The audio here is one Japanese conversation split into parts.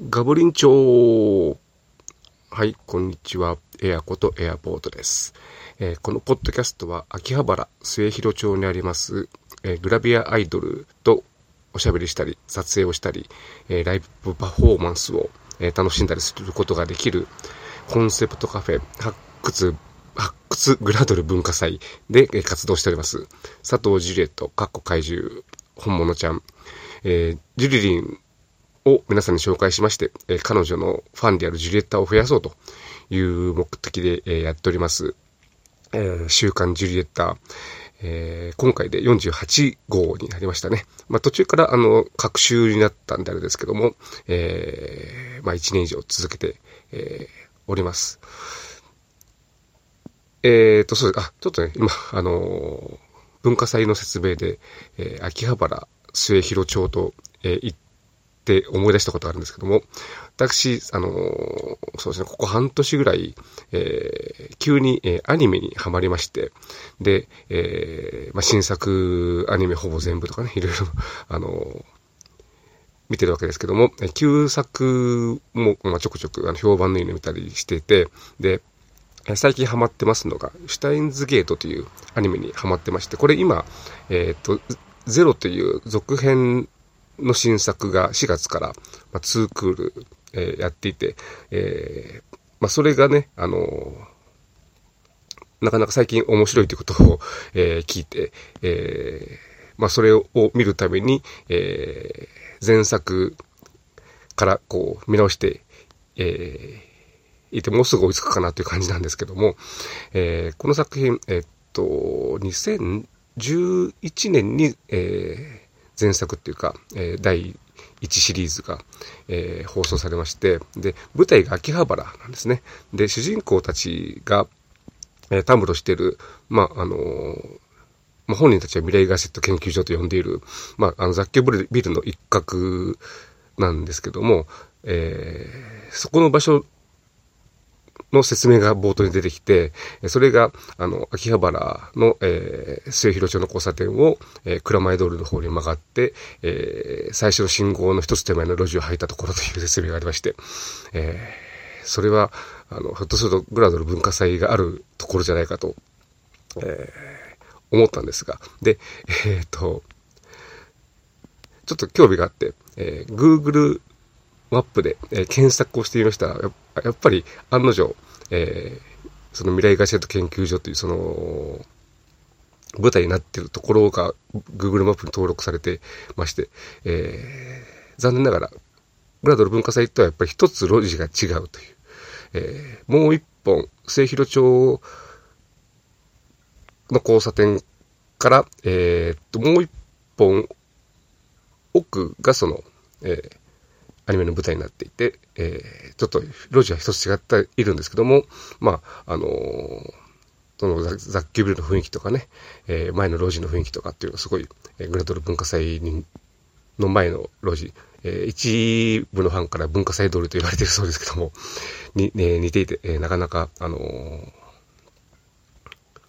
ガブリン町はい、こんにちは。エアコとエアポートです。えー、このポッドキャストは秋葉原末広町にあります、えー、グラビアアイドルとおしゃべりしたり、撮影をしたり、えー、ライブパフォーマンスを、え楽しんだりすることができるコンセプトカフェ発掘発掘グラドル文化祭で、え活動しております。佐藤ジュリエット、カッコ怪獣、本物ちゃん、えジュリリンを皆さんに紹介しまして、え彼女のファンであるジュリエッタを増やそうという目的で、えやっております。え、週刊ジュリエッタ、えー、今回で48号になりましたね。まあ、途中からあの、各週になったんであれですけども、えー、まあ、1年以上続けて、えー、おります。えーと、そうです。あ、ちょっとね、今、あの、文化祭の説明で、え、秋葉原末広町と、え、行っって思い出したことあるんですけども、私、あの、そうですね、ここ半年ぐらい、えー、急に、えー、アニメにハマりまして、で、えー、まあ、新作アニメほぼ全部とかね、いろいろ、あの、見てるわけですけども、旧作も、まあ、ちょくちょくあの評判のいいの見たりしてて、で、最近ハマってますのが、シュタインズゲートというアニメにハマってまして、これ今、えっ、ー、と、ゼロという続編の新作が4月から、まあ、2クール、えー、やっていて、えー、まあ、それがね、あのー、なかなか最近面白いということを、え、聞いて、えー、まあ、それを見るために、えー、前作からこう見直して、えー、いてもうすぐ追いつくかなという感じなんですけども、えー、この作品、え、っと、2011年に、えー、前作っていうか、えー、第1シリーズが、えー、放送されまして、で、舞台が秋葉原なんですね。で、主人公たちが、えー、たむろしてる、まあ、あのー、ま、本人たちは未来ガセット研究所と呼んでいる、まあ、あの雑居ビルの一角なんですけども、えー、そこの場所の説明が冒頭に出てきて、それが、あの、秋葉原の、えー、末広町の交差点を、えー、蔵前通りの方に曲がって、えー、最初の信号の一つ手前の路地を入ったところという説明がありまして、えー、それは、あの、ひょっとするとグラドル文化祭があるところじゃないかと、えー、思ったんですが、で、えっ、と、ちょっと興味があって、えー、Google マップで、えー、検索をしてみました。やっぱり案の定、えー、その未来ガジェット研究所というその、舞台になっているところが Google マップに登録されてまして、えー、残念ながら、ブラドル文化祭とはやっぱり一つ路地が違うという。えー、もう一本、末広町の交差点から、えー、っと、もう一本奥がその、えー、アニメの舞台になっていて、えー、ちょっと路地は一つ違っているんですけども、まあ、あのー、その雑居ビルの雰囲気とかね、えー、前の路地の雰囲気とかっていうのはすごい、えー、グラドル文化祭にの前の路地、えー、一部のファンから文化祭通りと言われているそうですけども、に、ね、似ていて、えー、なかなか、あのー、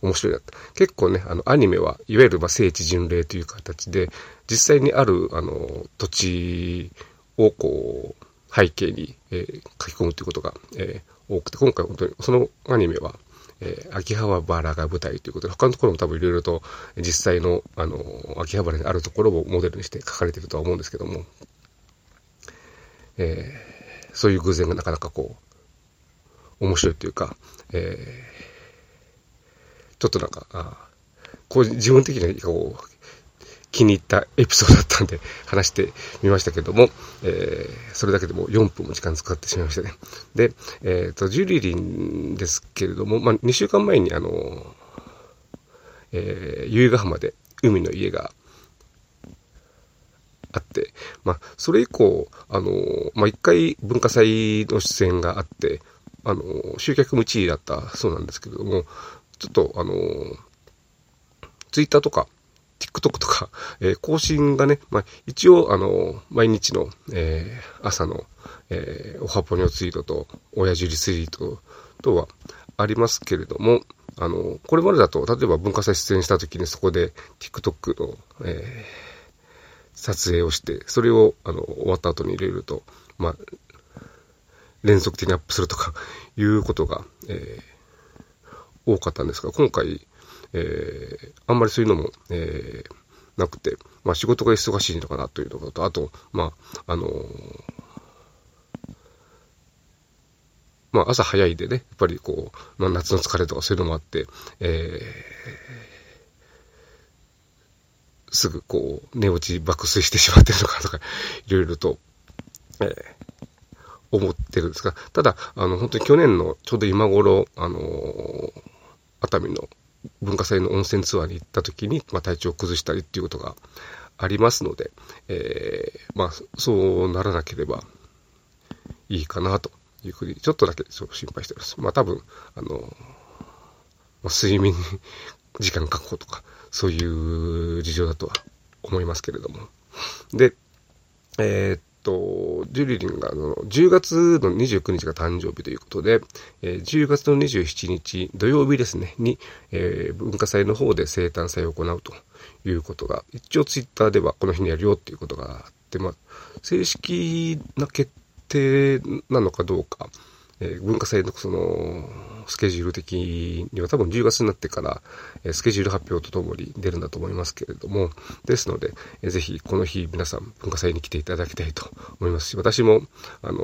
面白いなと。結構ね、あの、アニメは、いわゆる、まあ、聖地巡礼という形で、実際にある、あの、土地をこう、背景に、えー、書き込むということが、えー、多くて、今回本当にそのアニメは、えー、秋葉原が舞台ということで、他のところも多分いろいろと実際の、あの、秋葉原にあるところをモデルにして書かれているとは思うんですけども、えー、そういう偶然がなかなかこう、面白いというか、えー、ちょっとなんか、あこう自分的にこう、気に入ったエピソードだったんで話してみましたけども、えー、それだけでも4分も時間使ってしまいましたね。で、えっ、ー、と、ジュリリンですけれども、まあ、2週間前にあの、えー、由比ヶ浜で海の家があって、まあ、それ以降、あの、まあ、一回文化祭の出演があって、あの、集客も1位だったそうなんですけれども、ちょっと、あの、ツイッターとか、TikTok とか、えー、更新がね、まあ、一応、あの、毎日の、えー、朝の、えー、おはぽにょツイートと、親父リツイートとはありますけれども、あの、これまでだと、例えば文化祭出演した時にそこで TikTok の、え、撮影をして、それを、あの、終わった後に入れると、まあ、連続的にアップするとかいうことが、えー、多かったんですが、今回、えー、あんまりそういうのも、えー、なくて、まあ仕事が忙しいのかなというところと、あと、まあ、あのー、まあ朝早いでね、やっぱりこう、まあ夏の疲れとかそういうのもあって、えー、すぐこう、寝落ち爆睡してしまってるのかとか、いろいろと、えー、思ってるんですが、ただ、あの、本当に去年のちょうど今頃、あのー、熱海の文化祭の温泉ツアーに行った時に、まあ、体調を崩したりっていうことがありますので、えー、まあ、そうならなければいいかなというふうに、ちょっとだけそう心配しております。まあ、多分、あの、ま、睡眠時間確保とか、そういう事情だとは思いますけれども。で、えー、と、ジュリリンがあの10月の29日が誕生日ということで、えー、10月の27日土曜日ですね、に、えー、文化祭の方で生誕祭を行うということが、一応ツイッターではこの日にやるよっていうことがあって、まあ、正式な決定なのかどうか、え、文化祭のその、スケジュール的には多分10月になってから、えスケジュール発表とともに出るんだと思いますけれども、ですので、えぜひこの日皆さん文化祭に来ていただきたいと思いますし、私も、あの、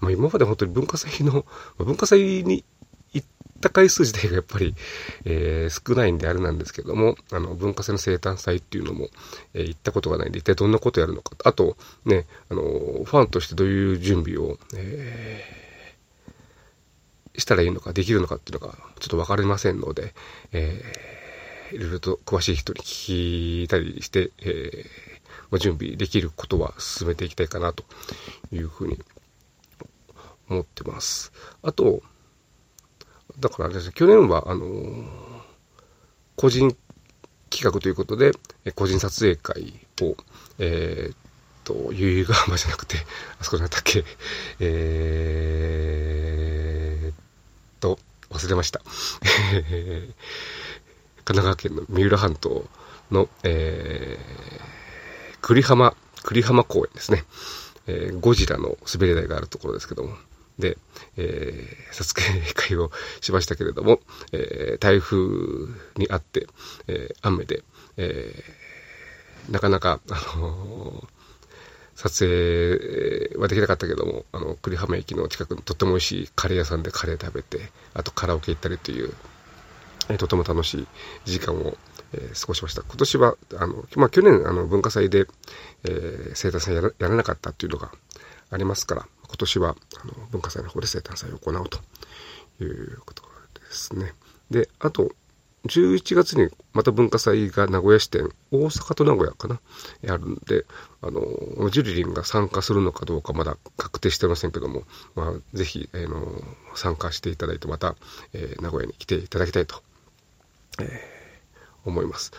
まあ、今まで本当に文化祭の、ま文化祭にった回数自体がやっぱり、えー、少ないんであれなんですけども、あの、文化祭の生誕祭っていうのも、えー、行ったことがないんで、一体どんなことやるのか。あと、ね、あの、ファンとしてどういう準備を、えーしたらいいのか、できるのかっていうのがちょっとわかりませんので、えー、いろいろと詳しい人に聞いたりして、えー、準備できることは進めていきたいかなというふうに思ってます。あと、だからあれですね、去年は、あのー、個人企画ということで、個人撮影会を、えー、っと、由比ヶ浜じゃなくて、あそこなんだっけ、えー、と、忘れました。神奈川県の三浦半島の、えー、栗浜、栗浜公園ですね。えー、ゴジラの滑り台があるところですけども。で、えー、撮影会をしましたけれども、えー、台風にあって、えー、雨で、えー、なかなか、あのー、撮影はできなかったけども、あの、栗浜駅の近くにとっても美味しいカレー屋さんでカレー食べて、あとカラオケ行ったりという、えとても楽しい時間を、えー、過ごしました。今年は、あの、まあ、去年、あの、文化祭で、えー、生誕祭やらやらなかったっていうのがありますから、今年は、あの、文化祭の方で生誕祭を行うということですね。で、あと、11月にまた文化祭が名古屋支店、大阪と名古屋かな、あるんで、あの、ジュリリンが参加するのかどうかまだ確定してませんけども、まあ、ぜひ、あの、参加していただいて、また、えー、名古屋に来ていただきたいと、えー、思います。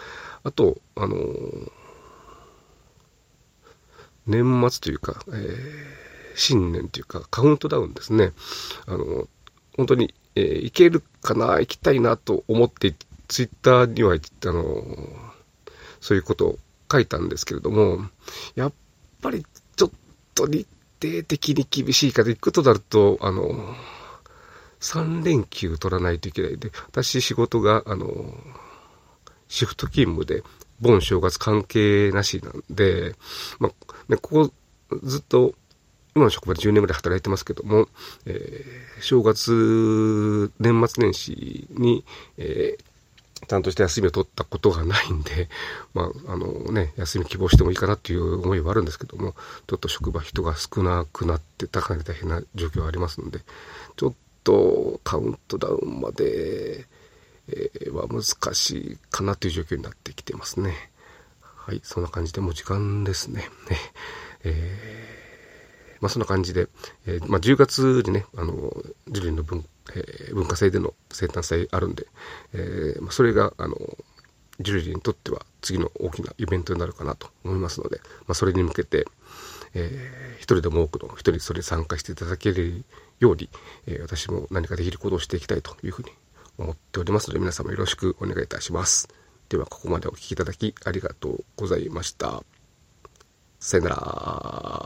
あと、あの年末というか、えー、新年というか、カウントダウンですね。あの、本当に、えー、行けるかな、行きたいなと思ってツイッターには、あの、そういうことを書いたんですけれども、やっぱりちょっと日程的に厳しいから行くとなると、あの、3連休取らないといけないで、私仕事が、あの、シフト勤務で、盆正月関係なしなんで、まあ、ね、ここずっと、今の職場で10年ぐらい働いてますけども、えー、正月、年末年始に、えー、ちゃんとした休みを取ったことがないんで、まあ、あのね、休み希望してもいいかなっていう思いはあるんですけども、ちょっと職場人が少なくなってたかなり大変な状況がありますので、ちょっとカウントダウンまで、え、は難しいかなという状況になってきてますね。はい、そんな感じでもう時間ですね。ねえー、まあそんな感じで、えー、まあ10月にね、あの、ジュリンの文えー、文化祭での生誕祭あるんで、えー、まあ、それが、あの、ジュリリーにとっては次の大きなイベントになるかなと思いますので、まあ、それに向けて、えー、一人でも多くの人にそれに参加していただけるように、えー、私も何かできることをしていきたいというふうに思っておりますので、皆様よろしくお願いいたします。では、ここまでお聴きいただきありがとうございました。さよなら。